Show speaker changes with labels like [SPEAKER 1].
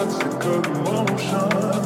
[SPEAKER 1] toxic of emotion